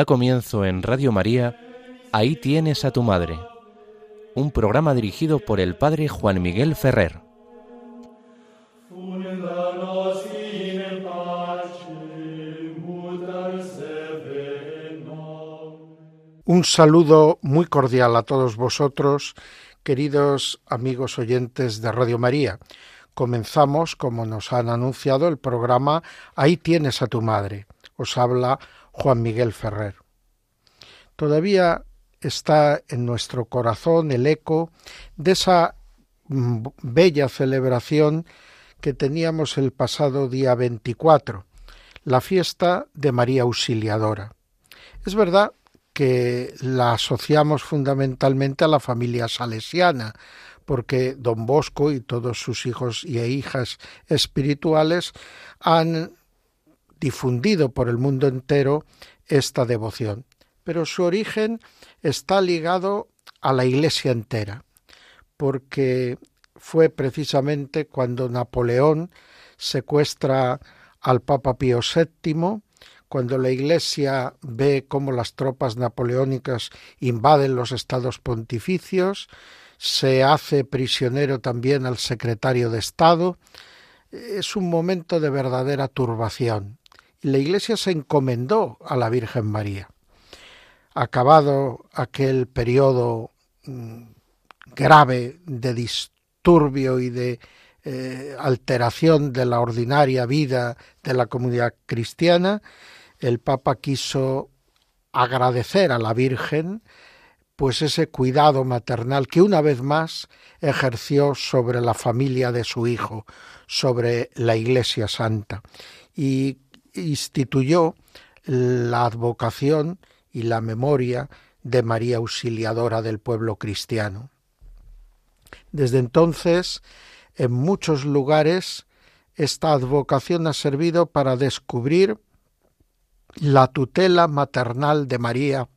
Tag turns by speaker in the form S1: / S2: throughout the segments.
S1: Da comienzo en Radio María, Ahí tienes a tu madre, un programa dirigido por el Padre Juan Miguel Ferrer.
S2: Un saludo muy cordial a todos vosotros, queridos amigos oyentes de Radio María. Comenzamos, como nos han anunciado, el programa Ahí tienes a tu madre. Os habla Juan Miguel Ferrer. Todavía está en nuestro corazón el eco de esa mm, bella celebración que teníamos el pasado día 24, la fiesta de María Auxiliadora. Es verdad que la asociamos fundamentalmente a la familia salesiana, porque don Bosco y todos sus hijos y hijas espirituales han difundido por el mundo entero esta devoción. Pero su origen está ligado a la Iglesia entera, porque fue precisamente cuando Napoleón secuestra al Papa Pío VII, cuando la Iglesia ve cómo las tropas napoleónicas invaden los estados pontificios, se hace prisionero también al secretario de Estado. Es un momento de verdadera turbación la Iglesia se encomendó a la Virgen María. Acabado aquel periodo mm, grave de disturbio y de eh, alteración de la ordinaria vida de la comunidad cristiana, el Papa quiso agradecer a la Virgen pues ese cuidado maternal que una vez más ejerció sobre la familia de su hijo, sobre la Iglesia Santa. Y instituyó la advocación y la memoria de María Auxiliadora del pueblo cristiano. Desde entonces, en muchos lugares, esta advocación ha servido para descubrir la tutela maternal de María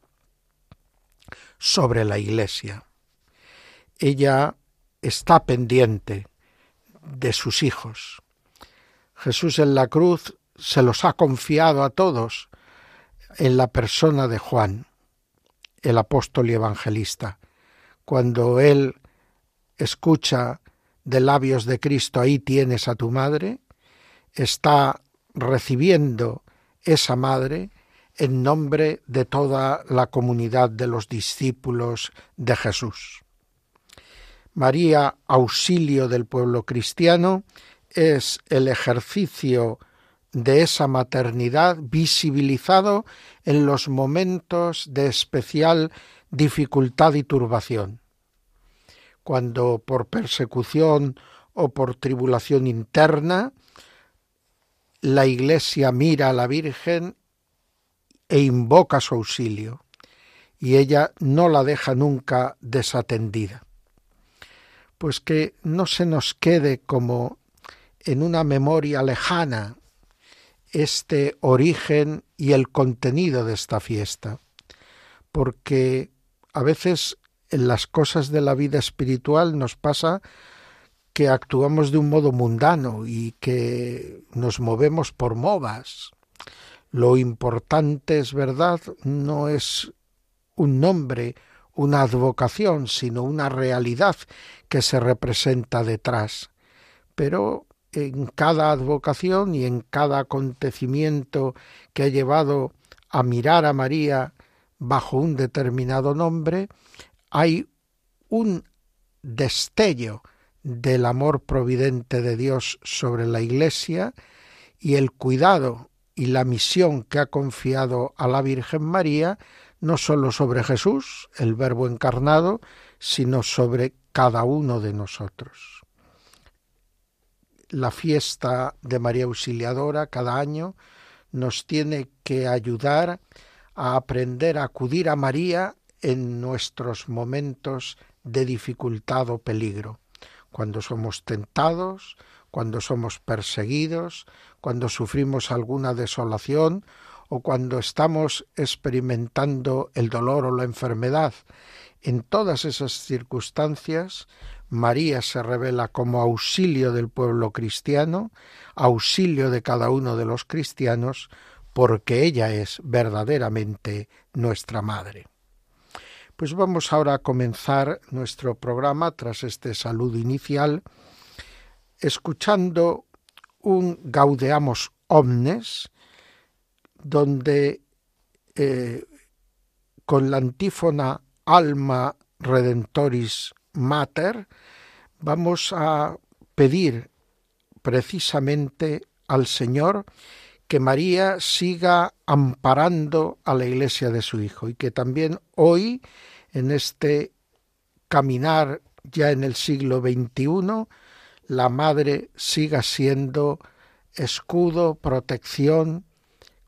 S2: sobre la Iglesia. Ella está pendiente de sus hijos. Jesús en la cruz se los ha confiado a todos en la persona de Juan, el apóstol y evangelista. Cuando él escucha de labios de Cristo, ahí tienes a tu madre, está recibiendo esa madre en nombre de toda la comunidad de los discípulos de Jesús. María, auxilio del pueblo cristiano, es el ejercicio de esa maternidad visibilizado en los momentos de especial dificultad y turbación. Cuando por persecución o por tribulación interna, la Iglesia mira a la Virgen e invoca su auxilio, y ella no la deja nunca desatendida. Pues que no se nos quede como en una memoria lejana este origen y el contenido de esta fiesta, porque a veces en las cosas de la vida espiritual nos pasa que actuamos de un modo mundano y que nos movemos por modas. Lo importante es verdad, no es un nombre, una advocación, sino una realidad que se representa detrás. Pero en cada advocación y en cada acontecimiento que ha llevado a mirar a María bajo un determinado nombre, hay un destello del amor providente de Dios sobre la Iglesia y el cuidado y la misión que ha confiado a la Virgen María, no sólo sobre Jesús, el Verbo encarnado, sino sobre cada uno de nosotros la fiesta de María Auxiliadora cada año nos tiene que ayudar a aprender a acudir a María en nuestros momentos de dificultad o peligro, cuando somos tentados, cuando somos perseguidos, cuando sufrimos alguna desolación o cuando estamos experimentando el dolor o la enfermedad. En todas esas circunstancias María se revela como auxilio del pueblo cristiano, auxilio de cada uno de los cristianos, porque ella es verdaderamente nuestra madre. Pues vamos ahora a comenzar nuestro programa tras este saludo inicial escuchando un Gaudeamos Omnes donde eh, con la antífona Alma Redentoris Mater vamos a pedir precisamente al Señor que María siga amparando a la iglesia de su Hijo y que también hoy, en este caminar ya en el siglo XXI, la Madre siga siendo escudo, protección,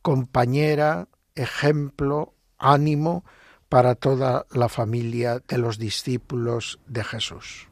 S2: compañera, ejemplo, ánimo para toda la familia de los discípulos de Jesús.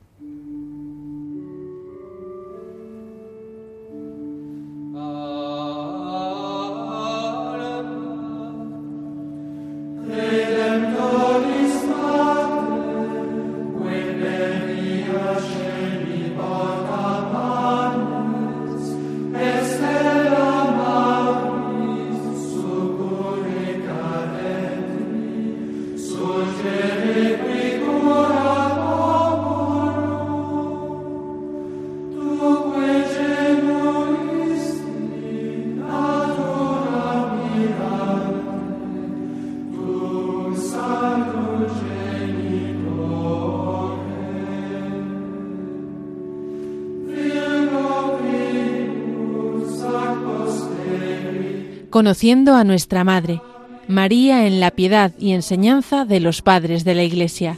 S3: Conociendo a nuestra Madre, María en la piedad y enseñanza de los padres de la Iglesia.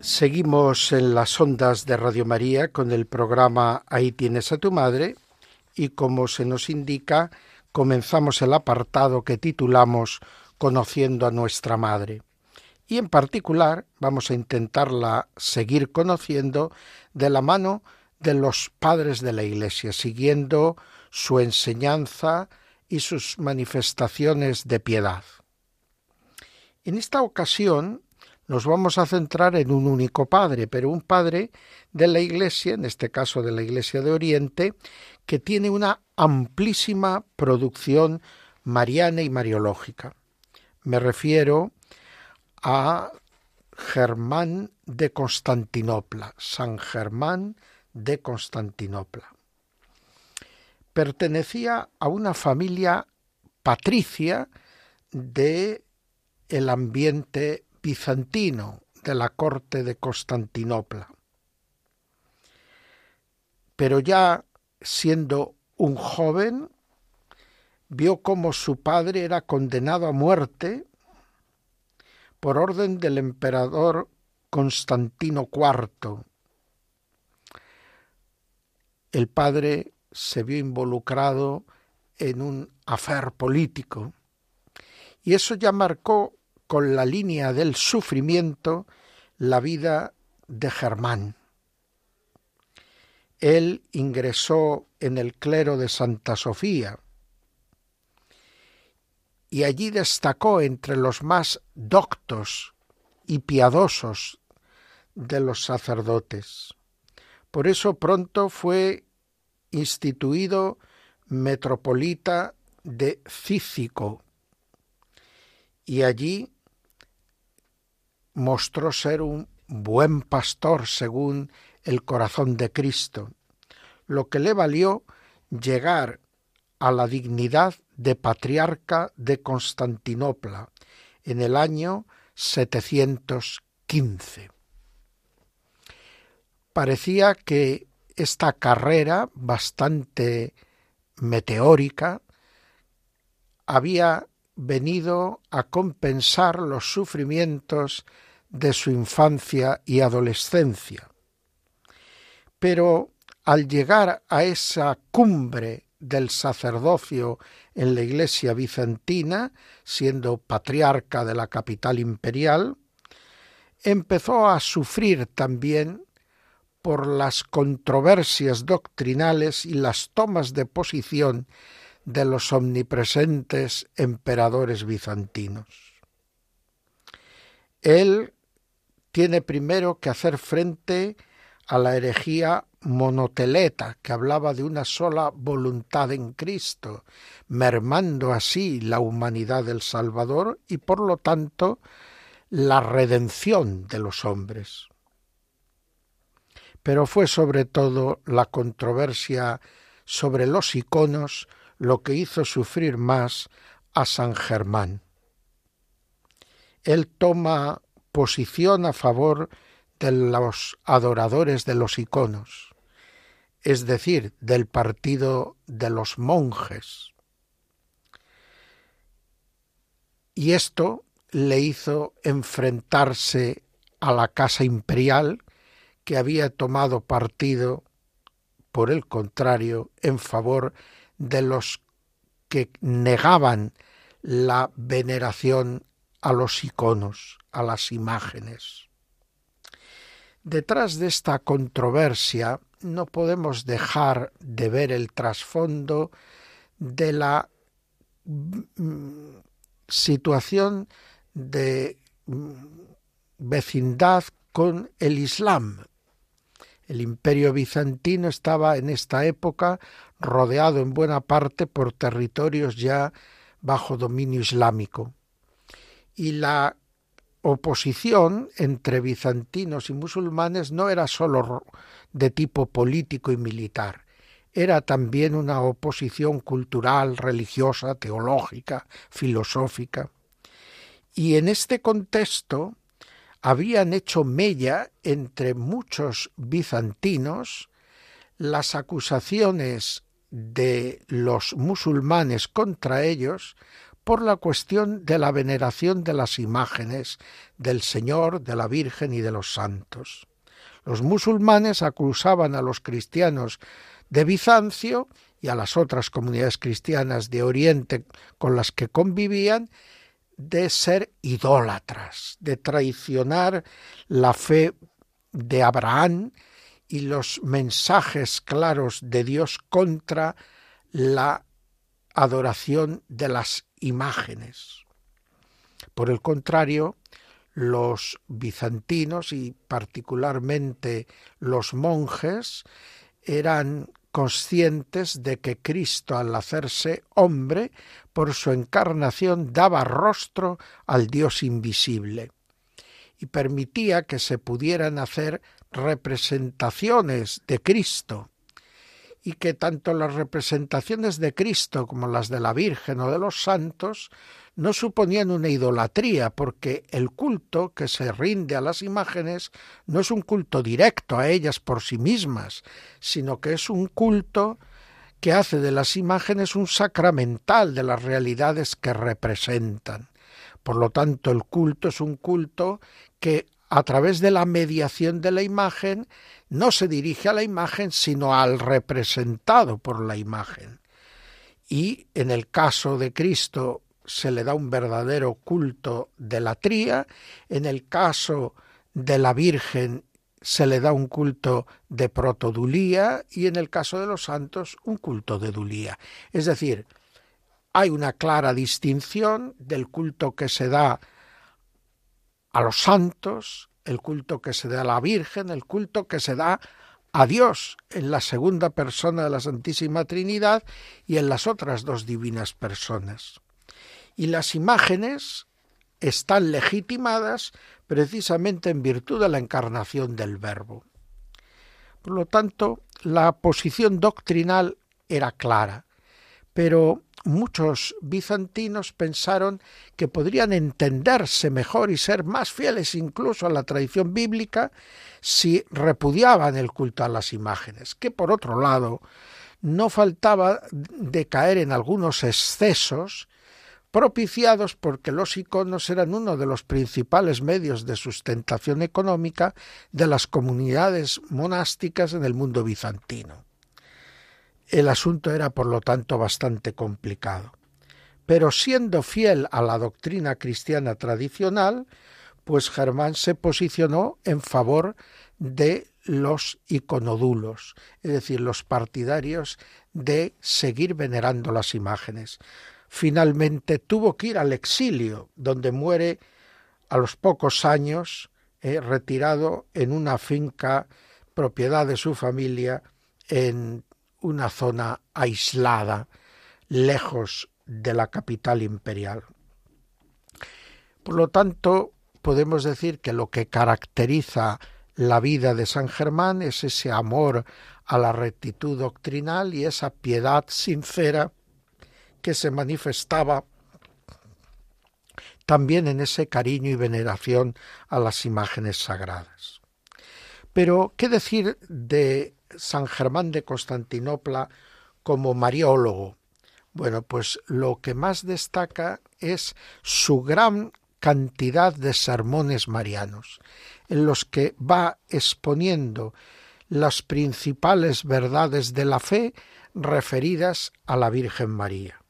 S2: Seguimos en las ondas de Radio María con el programa Ahí tienes a tu madre y como se nos indica, comenzamos el apartado que titulamos Conociendo a nuestra Madre. Y en particular vamos a intentarla seguir conociendo de la mano de los padres de la Iglesia, siguiendo su enseñanza y sus manifestaciones de piedad. En esta ocasión nos vamos a centrar en un único padre, pero un padre de la Iglesia, en este caso de la Iglesia de Oriente, que tiene una amplísima producción mariana y mariológica. Me refiero a Germán de Constantinopla, San Germán de Constantinopla. Pertenecía a una familia patricia de el ambiente bizantino de la corte de Constantinopla. Pero ya siendo un joven, vio cómo su padre era condenado a muerte por orden del emperador Constantino IV. El padre se vio involucrado en un afer político y eso ya marcó con la línea del sufrimiento la vida de Germán. Él ingresó en el clero de Santa Sofía y allí destacó entre los más doctos y piadosos de los sacerdotes. Por eso pronto fue instituido metropolita de Cícico y allí mostró ser un buen pastor según el corazón de Cristo, lo que le valió llegar a la dignidad de patriarca de Constantinopla en el año 715. Parecía que esta carrera bastante meteórica había venido a compensar los sufrimientos de su infancia y adolescencia, pero al llegar a esa cumbre del sacerdocio en la iglesia bizantina, siendo patriarca de la capital imperial, empezó a sufrir también por las controversias doctrinales y las tomas de posición de los omnipresentes emperadores bizantinos. Él tiene primero que hacer frente a la herejía monoteleta que hablaba de una sola voluntad en Cristo, mermando así la humanidad del Salvador y por lo tanto la redención de los hombres. Pero fue sobre todo la controversia sobre los iconos lo que hizo sufrir más a San Germán. Él toma posición a favor de los adoradores de los iconos, es decir, del partido de los monjes. Y esto le hizo enfrentarse a la Casa Imperial, que había tomado partido, por el contrario, en favor de los que negaban la veneración a los iconos, a las imágenes. Detrás de esta controversia no podemos dejar de ver el trasfondo de la mm, situación de mm, vecindad con el Islam. El imperio bizantino estaba en esta época rodeado en buena parte por territorios ya bajo dominio islámico. Y la oposición entre bizantinos y musulmanes no era sólo de tipo político y militar, era también una oposición cultural, religiosa, teológica, filosófica. Y en este contexto habían hecho mella entre muchos bizantinos las acusaciones de los musulmanes contra ellos por la cuestión de la veneración de las imágenes del Señor, de la Virgen y de los santos. Los musulmanes acusaban a los cristianos de Bizancio y a las otras comunidades cristianas de Oriente con las que convivían de ser idólatras, de traicionar la fe de Abraham y los mensajes claros de Dios contra la adoración de las imágenes. Por el contrario, los bizantinos y particularmente los monjes eran conscientes de que Cristo al hacerse hombre, por su encarnación daba rostro al Dios invisible y permitía que se pudieran hacer representaciones de Cristo y que tanto las representaciones de Cristo como las de la Virgen o de los santos no suponían una idolatría, porque el culto que se rinde a las imágenes no es un culto directo a ellas por sí mismas, sino que es un culto que hace de las imágenes un sacramental de las realidades que representan. Por lo tanto, el culto es un culto que a través de la mediación de la imagen no se dirige a la imagen, sino al representado por la imagen. Y en el caso de Cristo se le da un verdadero culto de la tría, en el caso de la Virgen se le da un culto de protodulía y en el caso de los santos un culto de dulía. Es decir, hay una clara distinción del culto que se da a los santos, el culto que se da a la Virgen, el culto que se da a Dios en la segunda persona de la Santísima Trinidad y en las otras dos divinas personas. Y las imágenes están legitimadas precisamente en virtud de la encarnación del Verbo. Por lo tanto, la posición doctrinal era clara, pero muchos bizantinos pensaron que podrían entenderse mejor y ser más fieles incluso a la tradición bíblica si repudiaban el culto a las imágenes, que por otro lado no faltaba de caer en algunos excesos propiciados porque los iconos eran uno de los principales medios de sustentación económica de las comunidades monásticas en el mundo bizantino. El asunto era, por lo tanto, bastante complicado. Pero siendo fiel a la doctrina cristiana tradicional, pues Germán se posicionó en favor de los iconodulos, es decir, los partidarios de seguir venerando las imágenes. Finalmente tuvo que ir al exilio, donde muere a los pocos años, eh, retirado en una finca propiedad de su familia en una zona aislada, lejos de la capital imperial. Por lo tanto, podemos decir que lo que caracteriza la vida de San Germán es ese amor a la rectitud doctrinal y esa piedad sincera que se manifestaba también en ese cariño y veneración a las imágenes sagradas. Pero, ¿qué decir de San Germán de Constantinopla como mariólogo? Bueno, pues lo que más destaca es su gran cantidad de sermones marianos, en los que va exponiendo las principales verdades de la fe referidas a la Virgen María.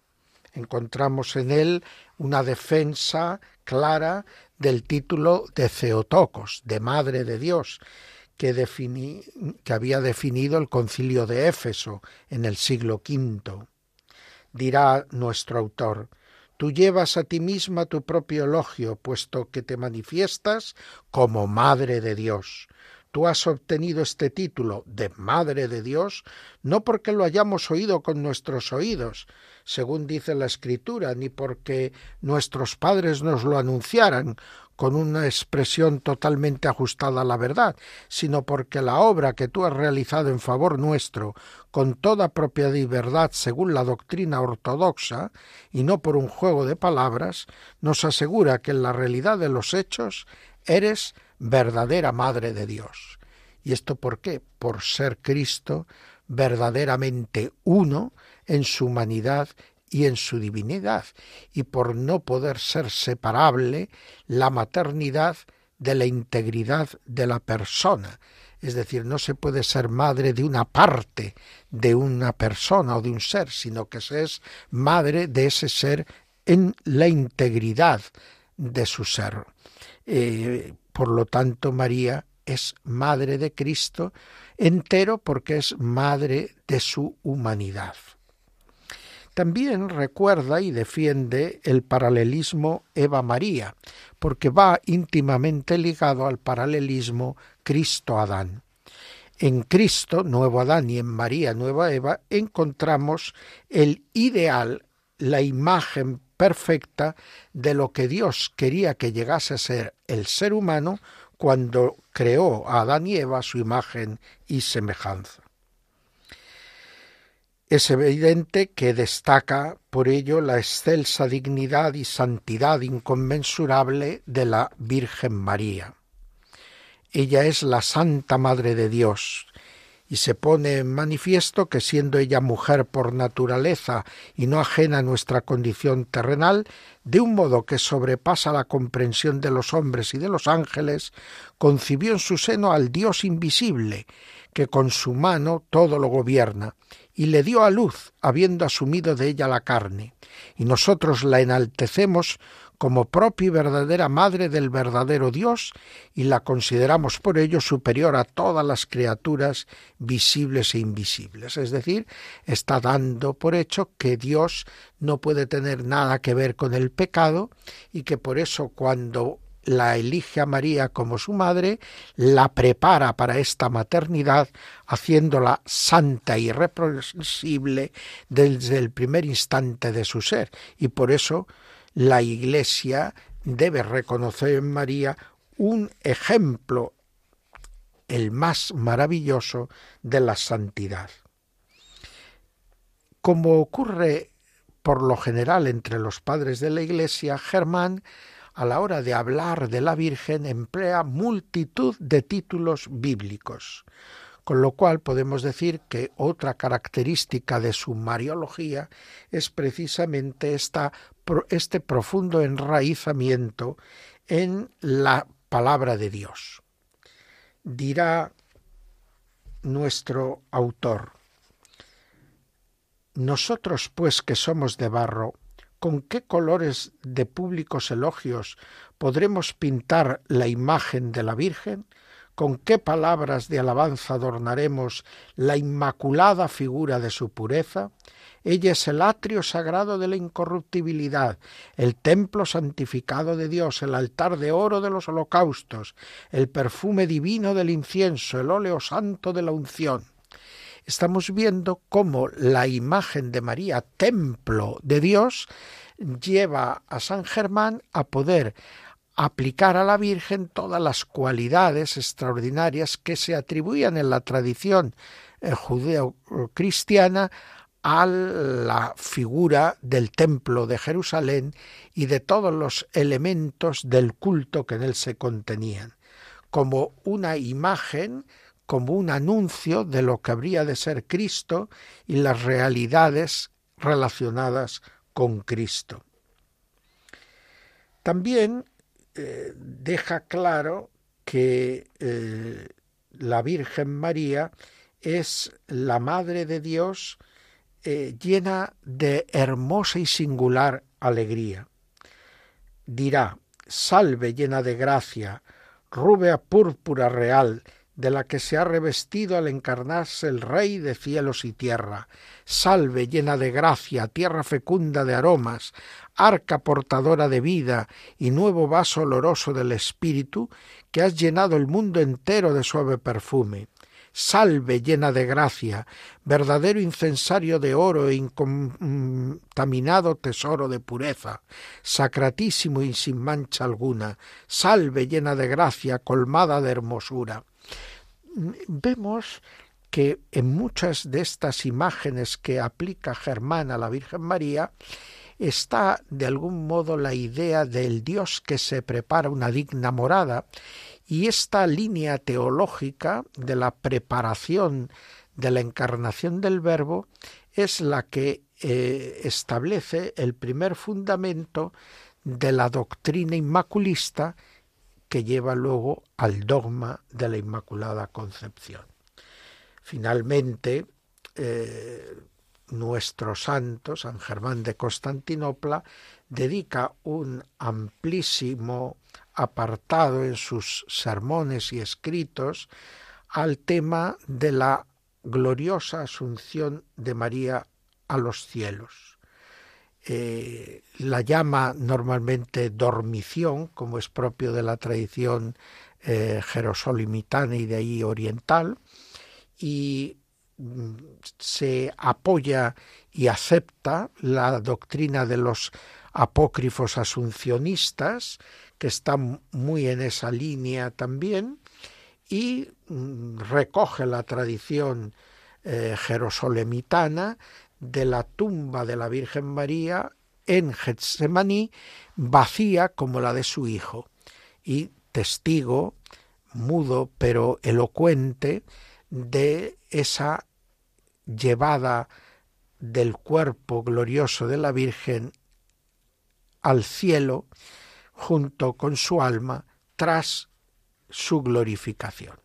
S2: Encontramos en él una defensa clara del título de Ceotocos, de Madre de Dios, que, había definido el concilio de Éfeso en el siglo V. Dirá nuestro autor, Tú llevas a ti misma tu propio elogio, puesto que te manifiestas como Madre de Dios. Tú has obtenido este título de Madre de Dios no porque lo hayamos oído con nuestros oídos, según dice la Escritura, ni porque nuestros padres nos lo anunciaran con una expresión totalmente ajustada a la verdad, sino porque la obra que tú has realizado en favor nuestro, con toda propiedad y verdad según la doctrina ortodoxa, y no por un juego de palabras, nos asegura que en la realidad de los hechos eres verdadera Madre de Dios. ¿Y esto por qué? Por ser Cristo verdaderamente uno en su humanidad y en su divinidad, y por no poder ser separable la maternidad de la integridad de la persona. Es decir, no se puede ser madre de una parte de una persona o de un ser, sino que se es madre de ese ser en la integridad de su ser. Eh, por lo tanto, María es madre de Cristo entero porque es madre de su humanidad. También recuerda y defiende el paralelismo Eva-María, porque va íntimamente ligado al paralelismo Cristo-Adán. En Cristo, nuevo Adán, y en María, nueva Eva, encontramos el ideal, la imagen perfecta de lo que Dios quería que llegase a ser el ser humano cuando creó a Adán y Eva su imagen y semejanza. Es evidente que destaca por ello la excelsa dignidad y santidad inconmensurable de la Virgen María. Ella es la Santa Madre de Dios, y se pone en manifiesto que siendo ella mujer por naturaleza y no ajena a nuestra condición terrenal, de un modo que sobrepasa la comprensión de los hombres y de los ángeles, concibió en su seno al Dios invisible, que con su mano todo lo gobierna, y le dio a luz, habiendo asumido de ella la carne, y nosotros la enaltecemos como propia y verdadera madre del verdadero Dios y la consideramos por ello superior a todas las criaturas visibles e invisibles. Es decir, está dando por hecho que Dios no puede tener nada que ver con el pecado y que por eso cuando la elige a María como su madre, la prepara para esta maternidad, haciéndola santa y irrepresible desde el primer instante de su ser. Y por eso la Iglesia debe reconocer en María un ejemplo, el más maravilloso, de la santidad. Como ocurre por lo general entre los padres de la Iglesia, Germán, a la hora de hablar de la Virgen, emplea multitud de títulos bíblicos con lo cual podemos decir que otra característica de su mariología es precisamente esta, este profundo enraizamiento en la palabra de Dios. Dirá nuestro autor, nosotros pues que somos de barro, ¿con qué colores de públicos elogios podremos pintar la imagen de la Virgen? con qué palabras de alabanza adornaremos la inmaculada figura de su pureza. Ella es el atrio sagrado de la incorruptibilidad, el templo santificado de Dios, el altar de oro de los holocaustos, el perfume divino del incienso, el óleo santo de la unción. Estamos viendo cómo la imagen de María, templo de Dios, lleva a San Germán a poder aplicar a la Virgen todas las cualidades extraordinarias que se atribuían en la tradición eh, judeo-cristiana a la figura del templo de Jerusalén y de todos los elementos del culto que en él se contenían, como una imagen, como un anuncio de lo que habría de ser Cristo y las realidades relacionadas con Cristo. También eh, deja claro que eh, la Virgen María es la Madre de Dios eh, llena de hermosa y singular alegría. Dirá, salve llena de gracia, rubia púrpura real, de la que se ha revestido al encarnarse el Rey de cielos y tierra. Salve llena de gracia, tierra fecunda de aromas, arca portadora de vida y nuevo vaso oloroso del Espíritu, que has llenado el mundo entero de suave perfume. Salve llena de gracia, verdadero incensario de oro e incontaminado tesoro de pureza, sacratísimo y sin mancha alguna. Salve llena de gracia, colmada de hermosura vemos que en muchas de estas imágenes que aplica Germán a la Virgen María está de algún modo la idea del Dios que se prepara una digna morada. Y esta línea teológica de la preparación de la encarnación del Verbo es la que eh, establece el primer fundamento de la doctrina inmaculista que lleva luego al dogma de la Inmaculada Concepción. Finalmente, eh, nuestro santo, San Germán de Constantinopla, dedica un amplísimo apartado en sus sermones y escritos al tema de la gloriosa asunción de María a los cielos. Eh, la llama normalmente dormición, como es propio de la tradición eh, jerosolimitana y de ahí oriental, y mm, se apoya y acepta la doctrina de los apócrifos asuncionistas, que están muy en esa línea también, y mm, recoge la tradición eh, jerosolemitana de la tumba de la Virgen María en Getsemaní vacía como la de su hijo y testigo mudo pero elocuente de esa llevada del cuerpo glorioso de la Virgen al cielo junto con su alma tras su glorificación.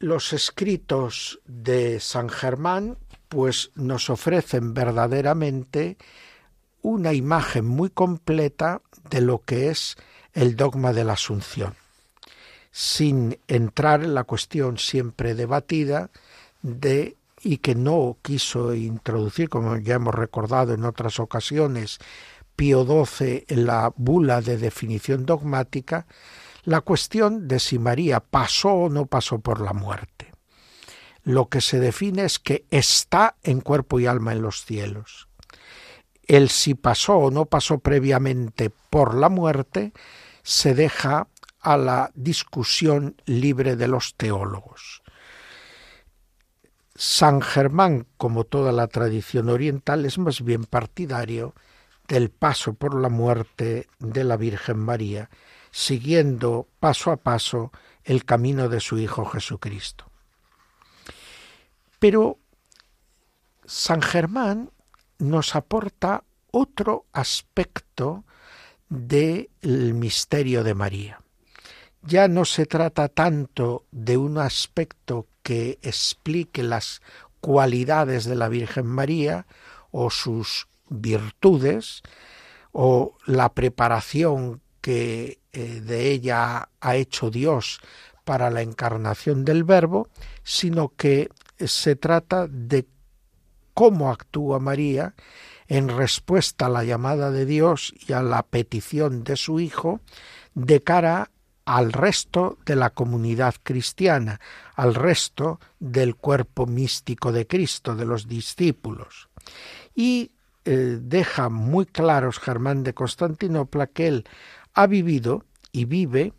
S2: Los escritos de San Germán pues nos ofrecen verdaderamente una imagen muy completa de lo que es el dogma de la Asunción, sin entrar en la cuestión siempre debatida de y que no quiso introducir, como ya hemos recordado en otras ocasiones, Pío XII en la bula de definición dogmática, la cuestión de si María pasó o no pasó por la muerte. Lo que se define es que está en cuerpo y alma en los cielos. El si pasó o no pasó previamente por la muerte se deja a la discusión libre de los teólogos. San Germán, como toda la tradición oriental, es más bien partidario del paso por la muerte de la Virgen María siguiendo paso a paso el camino de su Hijo Jesucristo. Pero San Germán nos aporta otro aspecto del misterio de María. Ya no se trata tanto de un aspecto que explique las cualidades de la Virgen María o sus virtudes, o la preparación que eh, de ella ha hecho Dios para la encarnación del Verbo, sino que se trata de cómo actúa María en respuesta a la llamada de Dios y a la petición de su Hijo de cara al resto de la comunidad cristiana, al resto del cuerpo místico de Cristo, de los discípulos. Y eh, deja muy claros Germán de Constantinopla que él ha vivido y vive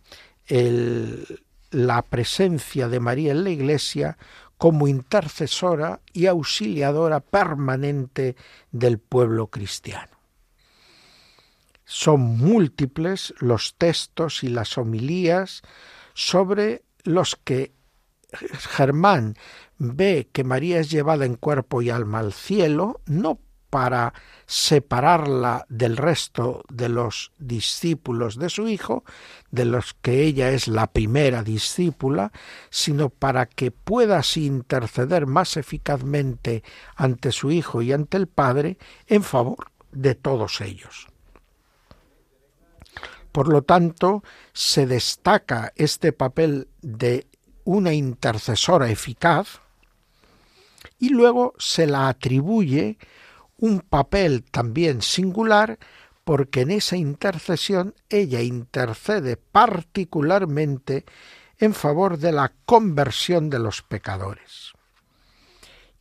S2: la presencia de María en la Iglesia como intercesora y auxiliadora permanente del pueblo cristiano. Son múltiples los textos y las homilías sobre los que Germán ve que María es llevada en cuerpo y alma al cielo, no para separarla del resto de los discípulos de su hijo, de los que ella es la primera discípula, sino para que pueda así interceder más eficazmente ante su hijo y ante el Padre en favor de todos ellos. Por lo tanto, se destaca este papel de una intercesora eficaz y luego se la atribuye un papel también singular porque en esa intercesión ella intercede particularmente en favor de la conversión de los pecadores.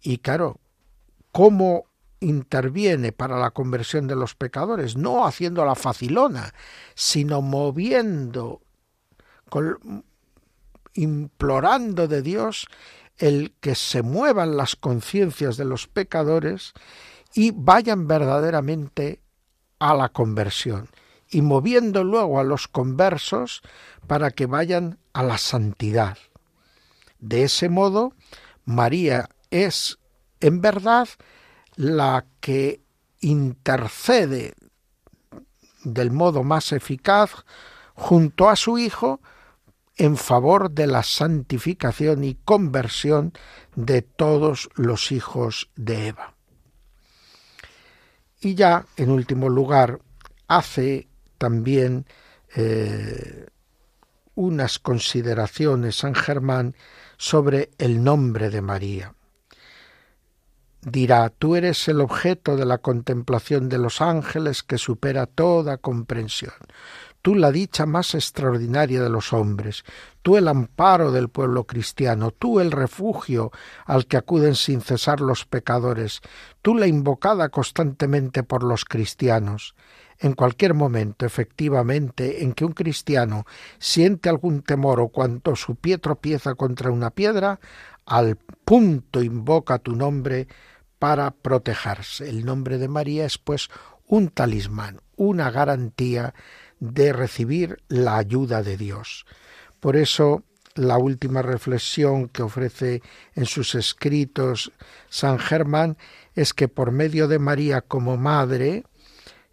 S2: Y claro, ¿cómo interviene para la conversión de los pecadores? No haciendo la facilona, sino moviendo, implorando de Dios el que se muevan las conciencias de los pecadores y vayan verdaderamente a la conversión y moviendo luego a los conversos para que vayan a la santidad. De ese modo, María es en verdad la que intercede del modo más eficaz junto a su Hijo en favor de la santificación y conversión de todos los hijos de Eva. Y ya, en último lugar, hace también eh, unas consideraciones San Germán sobre el nombre de María. Dirá, tú eres el objeto de la contemplación de los ángeles que supera toda comprensión tú la dicha más extraordinaria de los hombres, tú el amparo del pueblo cristiano, tú el refugio al que acuden sin cesar los pecadores, tú la invocada constantemente por los cristianos. En cualquier momento, efectivamente, en que un cristiano siente algún temor o cuando su pie tropieza contra una piedra, al punto invoca tu nombre para protegerse. El nombre de María es pues un talismán, una garantía de recibir la ayuda de Dios. Por eso la última reflexión que ofrece en sus escritos San Germán es que por medio de María como madre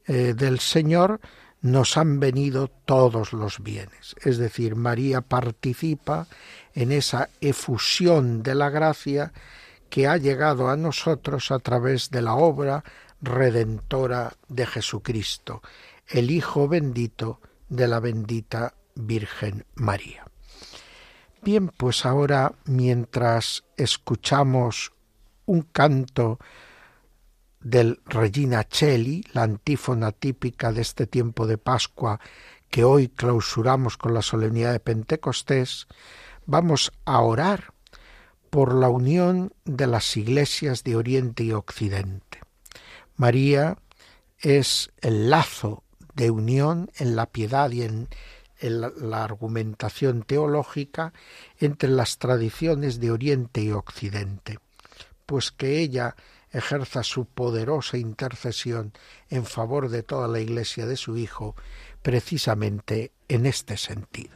S2: eh, del Señor nos han venido todos los bienes. Es decir, María participa en esa efusión de la gracia que ha llegado a nosotros a través de la obra redentora de Jesucristo el Hijo bendito de la bendita Virgen María. Bien, pues ahora mientras escuchamos un canto del Regina Cheli, la antífona típica de este tiempo de Pascua que hoy clausuramos con la solemnidad de Pentecostés, vamos a orar por la unión de las iglesias de Oriente y Occidente. María es el lazo de unión en la piedad y en, la argumentación teológica entre las tradiciones de Oriente y Occidente, pues que ella ejerza su poderosa intercesión en favor de toda la Iglesia de su Hijo, precisamente en este sentido.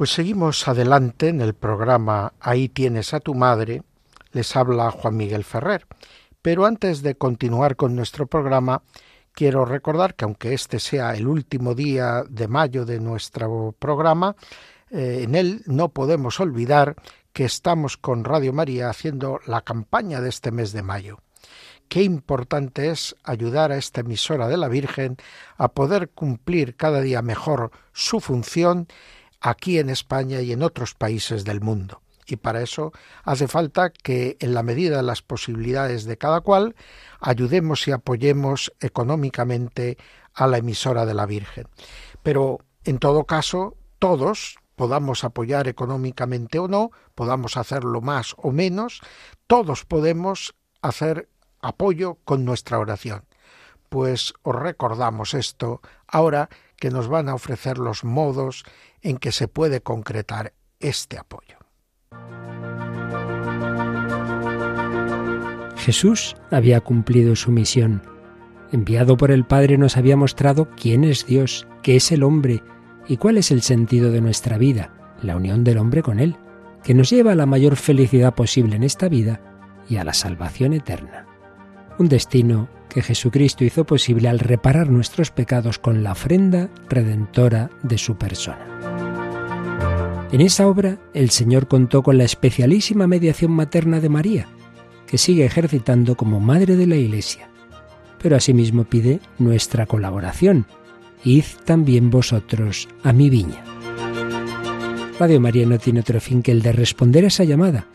S2: Pues seguimos adelante en el programa Ahí tienes a tu madre. Les habla Juan Miguel Ferrer. Pero antes de continuar con nuestro programa, quiero recordar que aunque este sea el último día de mayo de nuestro programa, eh, en él no podemos olvidar que estamos con Radio María haciendo la campaña de este mes de mayo. Qué importante es ayudar a esta emisora de la Virgen a poder cumplir cada día mejor su función aquí en España y en otros países del mundo. Y para eso hace falta que, en la medida de las posibilidades de cada cual, ayudemos y apoyemos económicamente a la emisora de la Virgen. Pero, en todo caso, todos, podamos apoyar económicamente o no, podamos hacerlo más o menos, todos podemos hacer apoyo con nuestra oración. Pues os recordamos esto ahora que nos van a ofrecer los modos en que se puede concretar este apoyo.
S4: Jesús había cumplido su misión. Enviado por el Padre nos había mostrado quién es Dios, qué es el hombre y cuál es el sentido de nuestra vida, la unión del hombre con Él, que nos lleva a la mayor felicidad posible en esta vida y a la salvación eterna. Un destino que Jesucristo hizo posible al reparar nuestros pecados con la ofrenda redentora de su persona. En esa obra el Señor contó con la especialísima mediación materna de María, que sigue ejercitando como Madre de la Iglesia, pero asimismo pide nuestra colaboración. Id también vosotros a mi viña. Radio María no tiene otro fin que el de responder a esa llamada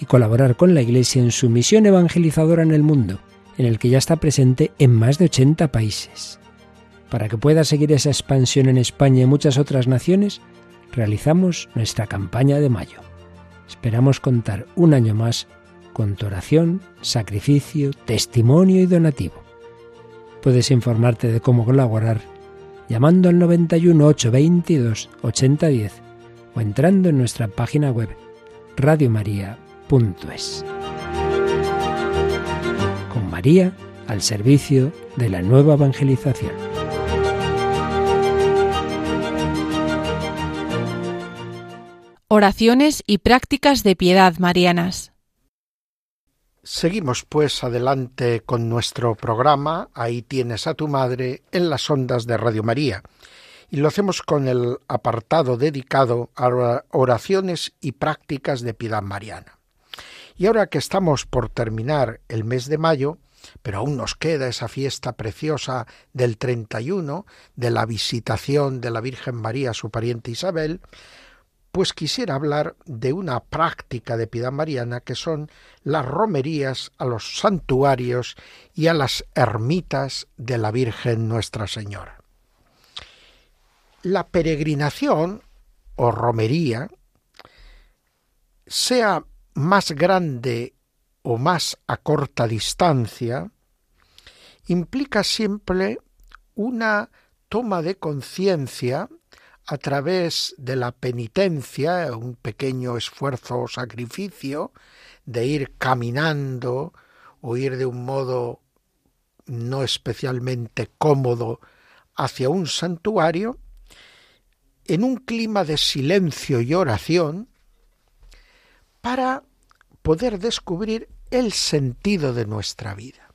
S4: y colaborar con la Iglesia en su misión evangelizadora en el mundo en el que ya está presente en más de 80 países. Para que pueda seguir esa expansión en España y muchas otras naciones, realizamos nuestra campaña de mayo. Esperamos contar un año más con tu oración, sacrificio, testimonio y donativo. Puedes informarte de cómo colaborar llamando al 91 822 8010 o entrando en nuestra página web radiomaria.es. María al servicio de la nueva evangelización.
S3: Oraciones y prácticas de piedad marianas.
S2: Seguimos pues adelante con nuestro programa Ahí tienes a tu madre en las ondas de Radio María. Y lo hacemos con el apartado dedicado a oraciones y prácticas de piedad mariana. Y ahora que estamos por terminar el mes de mayo, pero aún nos queda esa fiesta preciosa del 31 de la visitación de la Virgen María a su pariente Isabel, pues quisiera hablar de una práctica de piedad mariana que son las romerías a los santuarios y a las ermitas de la Virgen Nuestra Señora. La peregrinación o romería, sea más grande o más a corta distancia, implica siempre una toma de conciencia a través de la penitencia, un pequeño esfuerzo o sacrificio, de ir caminando o ir de un modo no especialmente cómodo hacia un santuario, en un clima de silencio y oración, para poder descubrir el sentido de nuestra vida,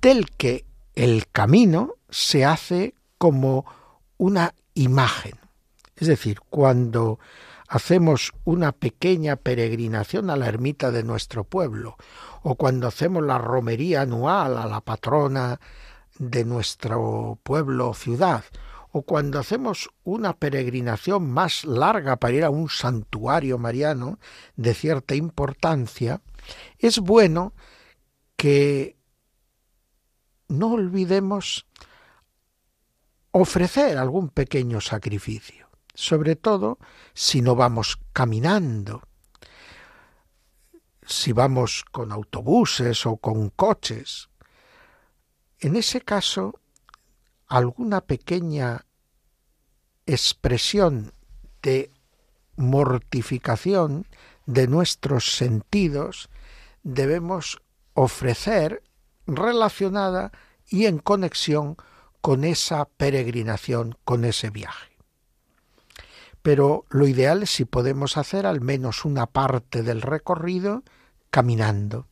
S2: del que el camino se hace como una imagen. Es decir, cuando hacemos una pequeña peregrinación a la ermita de nuestro pueblo, o cuando hacemos la romería anual a la patrona de nuestro pueblo o ciudad, o cuando hacemos una peregrinación más larga para ir a un santuario mariano de cierta importancia, es bueno que no olvidemos ofrecer algún pequeño sacrificio, sobre todo si no vamos caminando, si vamos con autobuses o con coches. En ese caso, alguna pequeña expresión de mortificación de nuestros sentidos debemos ofrecer relacionada y en conexión con esa peregrinación, con ese viaje. Pero lo ideal es si podemos hacer al menos una parte del recorrido caminando.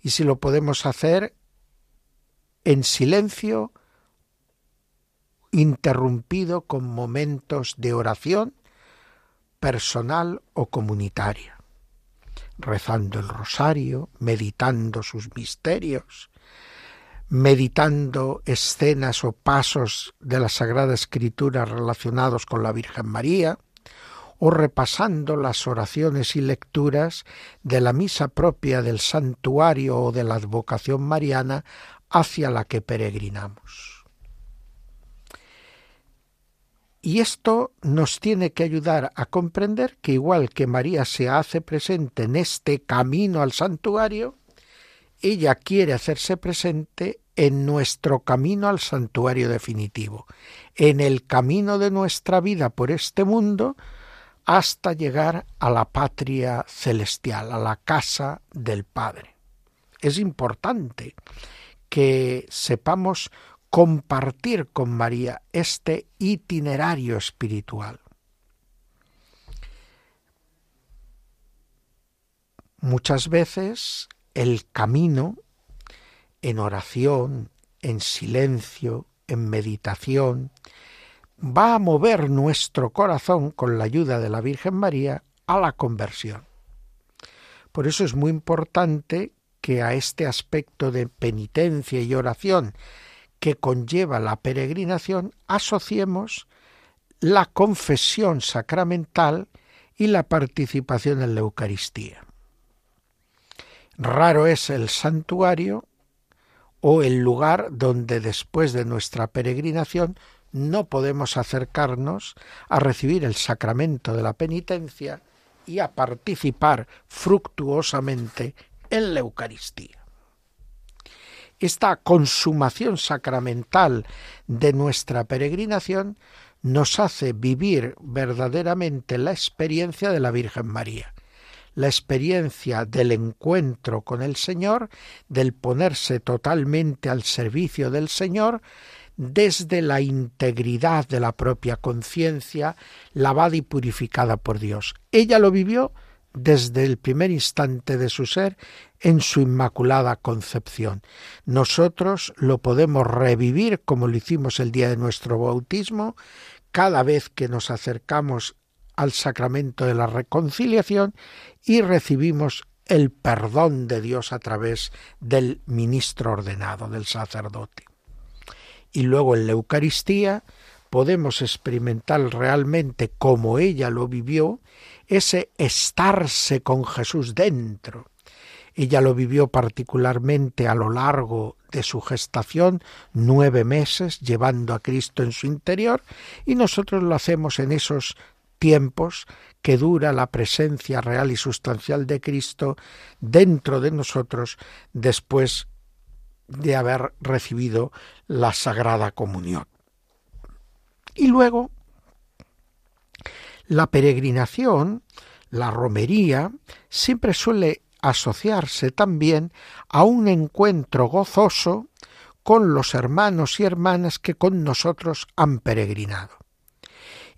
S2: Y si lo podemos hacer en silencio, interrumpido con momentos de oración personal o comunitaria, rezando el rosario, meditando sus misterios, meditando escenas o pasos de la Sagrada Escritura relacionados con la Virgen María, o repasando las oraciones y lecturas de la misa propia del santuario o de la advocación mariana hacia la que peregrinamos. Y esto nos tiene que ayudar a comprender que igual que María se hace presente en este camino al santuario, ella quiere hacerse presente en nuestro camino al santuario definitivo, en el camino de nuestra vida por este mundo hasta llegar a la patria celestial, a la casa del Padre. Es importante que sepamos compartir con María este itinerario espiritual. Muchas veces el camino en oración, en silencio, en meditación, va a mover nuestro corazón con la ayuda de la Virgen María a la conversión. Por eso es muy importante que a este aspecto de penitencia y oración que conlleva la peregrinación asociemos la confesión sacramental y la participación en la Eucaristía. Raro es el santuario o el lugar donde después de nuestra peregrinación no podemos acercarnos a recibir el sacramento de la penitencia y a participar fructuosamente en la Eucaristía. Esta consumación sacramental de nuestra peregrinación nos hace vivir verdaderamente la experiencia de la Virgen María, la experiencia del encuentro con el Señor, del ponerse totalmente al servicio del Señor, desde la integridad de la propia conciencia, lavada y purificada por Dios. Ella lo vivió desde el primer instante de su ser en su inmaculada concepción. Nosotros lo podemos revivir como lo hicimos el día de nuestro bautismo, cada vez que nos acercamos al sacramento de la reconciliación y recibimos el perdón de Dios a través del ministro ordenado, del sacerdote. Y luego en la Eucaristía podemos experimentar realmente como ella lo vivió, ese estarse con Jesús dentro. Ella lo vivió particularmente a lo largo de su gestación, nueve meses, llevando a Cristo en su interior, y nosotros lo hacemos en esos tiempos que dura la presencia real y sustancial de Cristo dentro de nosotros después de haber recibido la Sagrada Comunión. Y luego, la peregrinación, la romería, siempre suele asociarse también a un encuentro gozoso con los hermanos y hermanas que con nosotros han peregrinado.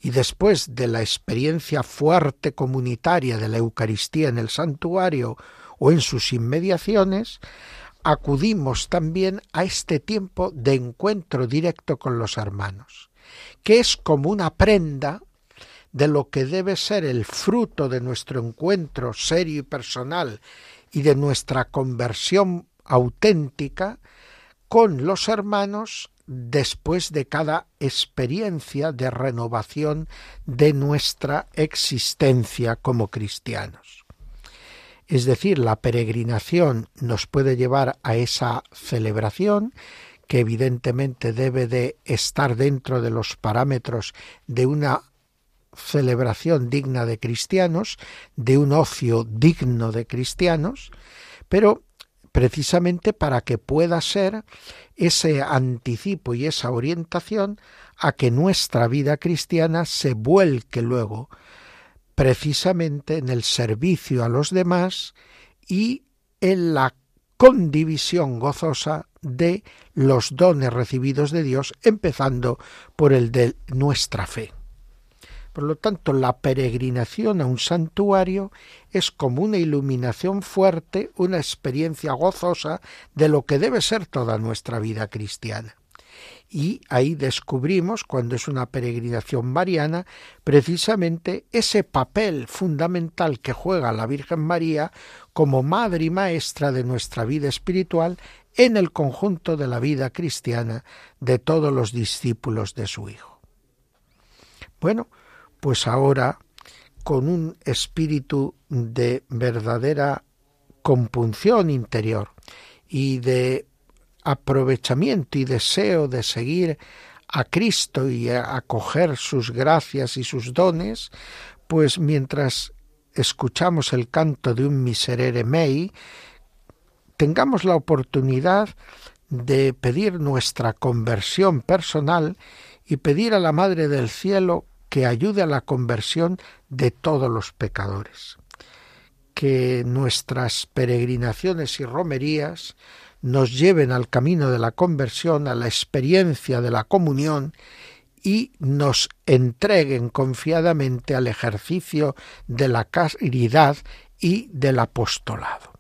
S2: Y después de la experiencia fuerte comunitaria de la Eucaristía en el santuario o en sus inmediaciones, acudimos también a este tiempo de encuentro directo con los hermanos que es como una prenda de lo que debe ser el fruto de nuestro encuentro serio y personal y de nuestra conversión auténtica con los hermanos después de cada experiencia de renovación de nuestra existencia como cristianos. Es decir, la peregrinación nos puede llevar a esa celebración que evidentemente debe de estar dentro de los parámetros de una celebración digna de cristianos, de un ocio digno de cristianos, pero precisamente para que pueda ser ese anticipo y esa orientación a que nuestra vida cristiana se vuelque luego precisamente en el servicio a los demás y en la condivisión gozosa de los dones recibidos de Dios, empezando por el de nuestra fe. Por lo tanto, la peregrinación a un santuario es como una iluminación fuerte, una experiencia gozosa de lo que debe ser toda nuestra vida cristiana. Y ahí descubrimos, cuando es una peregrinación mariana, precisamente ese papel fundamental que juega la Virgen María como madre y maestra de nuestra vida espiritual en el conjunto de la vida cristiana de todos los discípulos de su Hijo. Bueno, pues ahora, con un espíritu de verdadera compunción interior y de aprovechamiento y deseo de seguir a Cristo y acoger sus gracias y sus dones, pues mientras escuchamos el canto de un miserere mei, tengamos la oportunidad de pedir nuestra conversión personal y pedir a la Madre del Cielo que ayude a la conversión de todos los pecadores. Que nuestras peregrinaciones y romerías nos lleven al camino de la conversión, a la experiencia de la comunión y nos entreguen confiadamente al ejercicio de la caridad y del apostolado.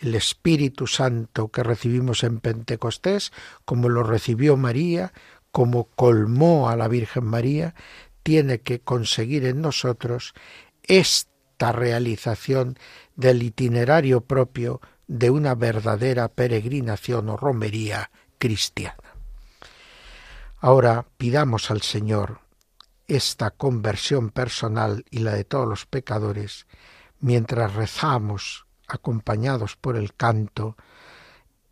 S2: El Espíritu Santo que recibimos en Pentecostés, como lo recibió María, como colmó a la Virgen María, tiene que conseguir en nosotros esta realización del itinerario propio de una verdadera peregrinación o romería cristiana. Ahora pidamos al Señor esta conversión personal y la de todos los pecadores mientras rezamos acompañados por el canto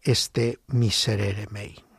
S2: este miserere mei.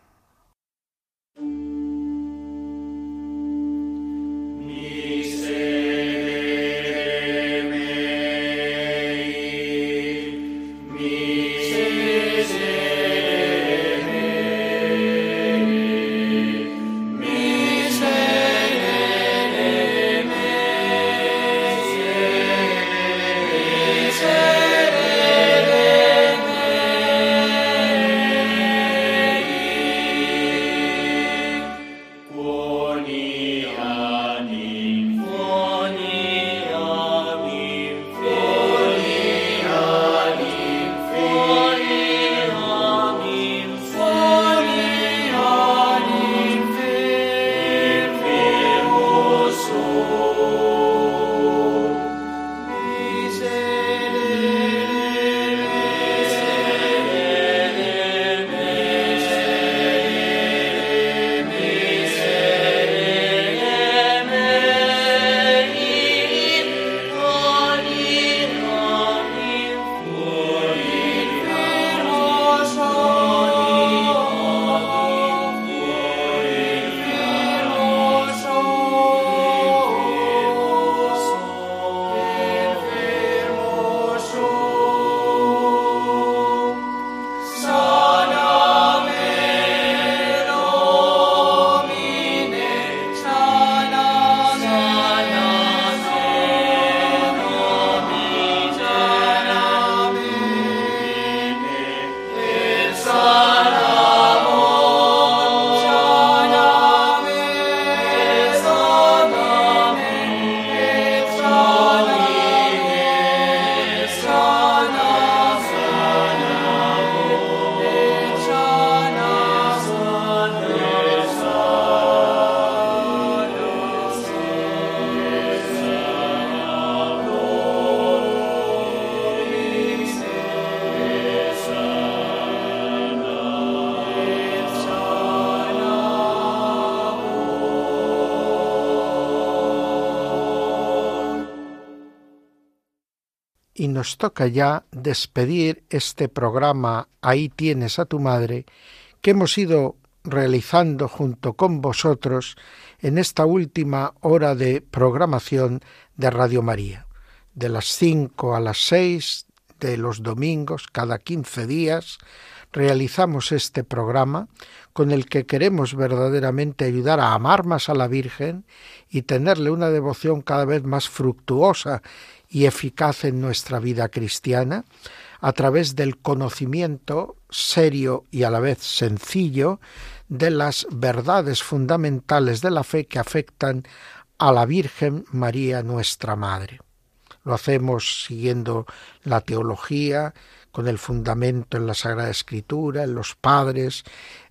S2: Y nos toca ya despedir este programa Ahí tienes a tu madre que hemos ido realizando junto con vosotros en esta última hora de programación de Radio María, de las cinco a las seis de los domingos, cada quince días, realizamos este programa con el que queremos verdaderamente ayudar a amar más a la Virgen y tenerle una devoción cada vez más fructuosa y eficaz en nuestra vida cristiana a través del conocimiento serio y a la vez sencillo de las verdades fundamentales de la fe que afectan a la Virgen María nuestra Madre. Lo hacemos siguiendo la teología, con el fundamento en la Sagrada Escritura, en los padres,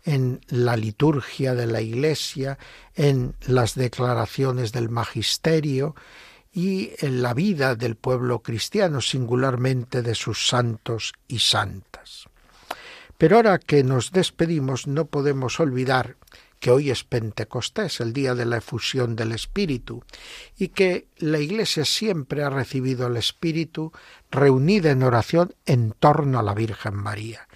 S2: en la liturgia de la Iglesia, en las declaraciones del Magisterio y en la vida del pueblo cristiano, singularmente de sus santos y santas. Pero ahora que nos despedimos no podemos olvidar que hoy es Pentecostés, el día de la efusión del Espíritu, y que la Iglesia siempre ha recibido el Espíritu reunida en oración en torno a la Virgen María.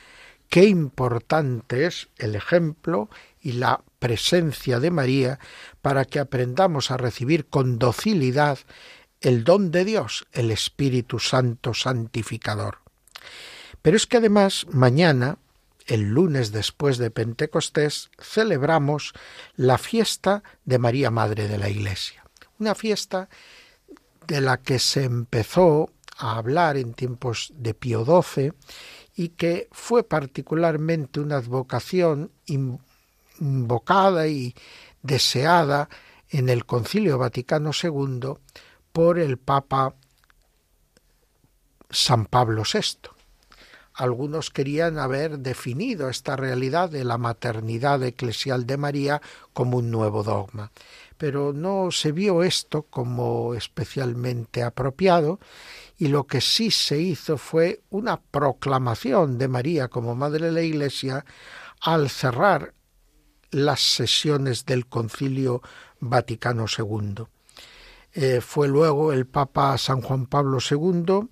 S2: Qué importante es el ejemplo y la presencia de María para que aprendamos a recibir con docilidad el don de Dios, el Espíritu Santo santificador. Pero es que además mañana el lunes después de Pentecostés, celebramos la fiesta de María Madre de la Iglesia. Una fiesta de la que se empezó a hablar en tiempos de Pío XII y que fue particularmente una advocación invocada y deseada en el Concilio Vaticano II por el Papa San Pablo VI. Algunos querían haber definido esta realidad de la maternidad eclesial de María como un nuevo dogma, pero no se vio esto como especialmente apropiado y lo que sí se hizo fue una proclamación de María como Madre de la Iglesia al cerrar las sesiones del Concilio Vaticano II. Eh, fue luego el Papa San Juan Pablo II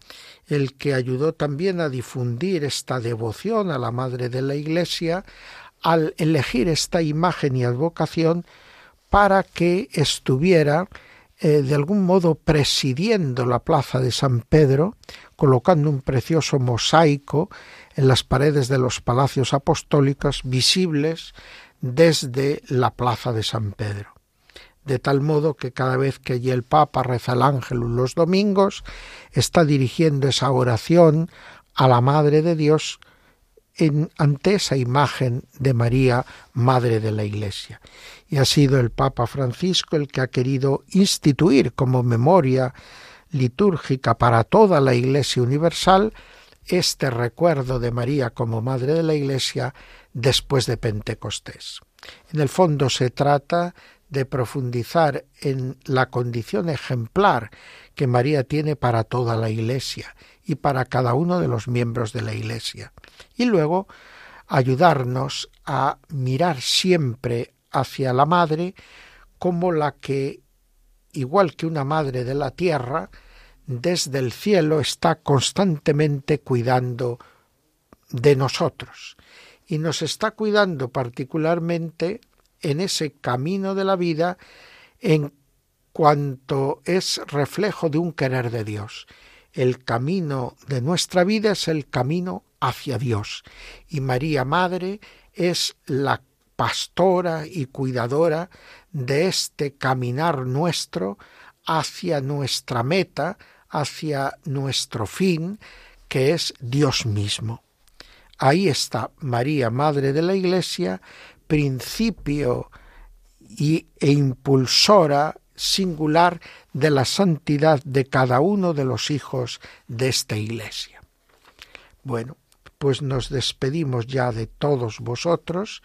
S2: el que ayudó también a difundir esta devoción a la Madre de la Iglesia al elegir esta imagen y advocación para que estuviera eh, de algún modo presidiendo la plaza de San Pedro, colocando un precioso mosaico en las paredes de los palacios apostólicos visibles desde la plaza de San Pedro de tal modo que cada vez que allí el Papa reza el ángel los domingos, está dirigiendo esa oración a la Madre de Dios en, ante esa imagen de María, Madre de la Iglesia. Y ha sido el Papa Francisco el que ha querido instituir como memoria litúrgica para toda la Iglesia universal este recuerdo de María como Madre de la Iglesia después de Pentecostés. En el fondo se trata de profundizar en la condición ejemplar que María tiene para toda la Iglesia y para cada uno de los miembros de la Iglesia. Y luego ayudarnos a mirar siempre hacia la Madre como la que, igual que una Madre de la tierra, desde el cielo está constantemente cuidando de nosotros y nos está cuidando particularmente en ese camino de la vida en cuanto es reflejo de un querer de Dios. El camino de nuestra vida es el camino hacia Dios y María Madre es la pastora y cuidadora de este caminar nuestro hacia nuestra meta, hacia nuestro fin, que es Dios mismo. Ahí está María, Madre de la Iglesia, principio y, e impulsora singular de la santidad de cada uno de los hijos de esta Iglesia. Bueno, pues nos despedimos ya de todos vosotros,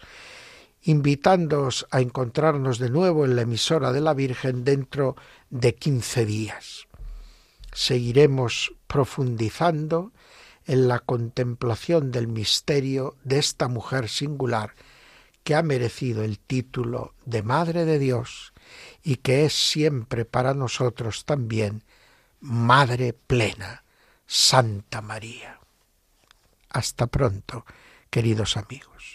S2: invitándoos a encontrarnos de nuevo en la emisora de la Virgen dentro de quince días. Seguiremos profundizando en la contemplación del misterio de esta mujer singular que ha merecido el título de Madre de Dios y que es siempre para nosotros también Madre plena, Santa María. Hasta pronto, queridos amigos.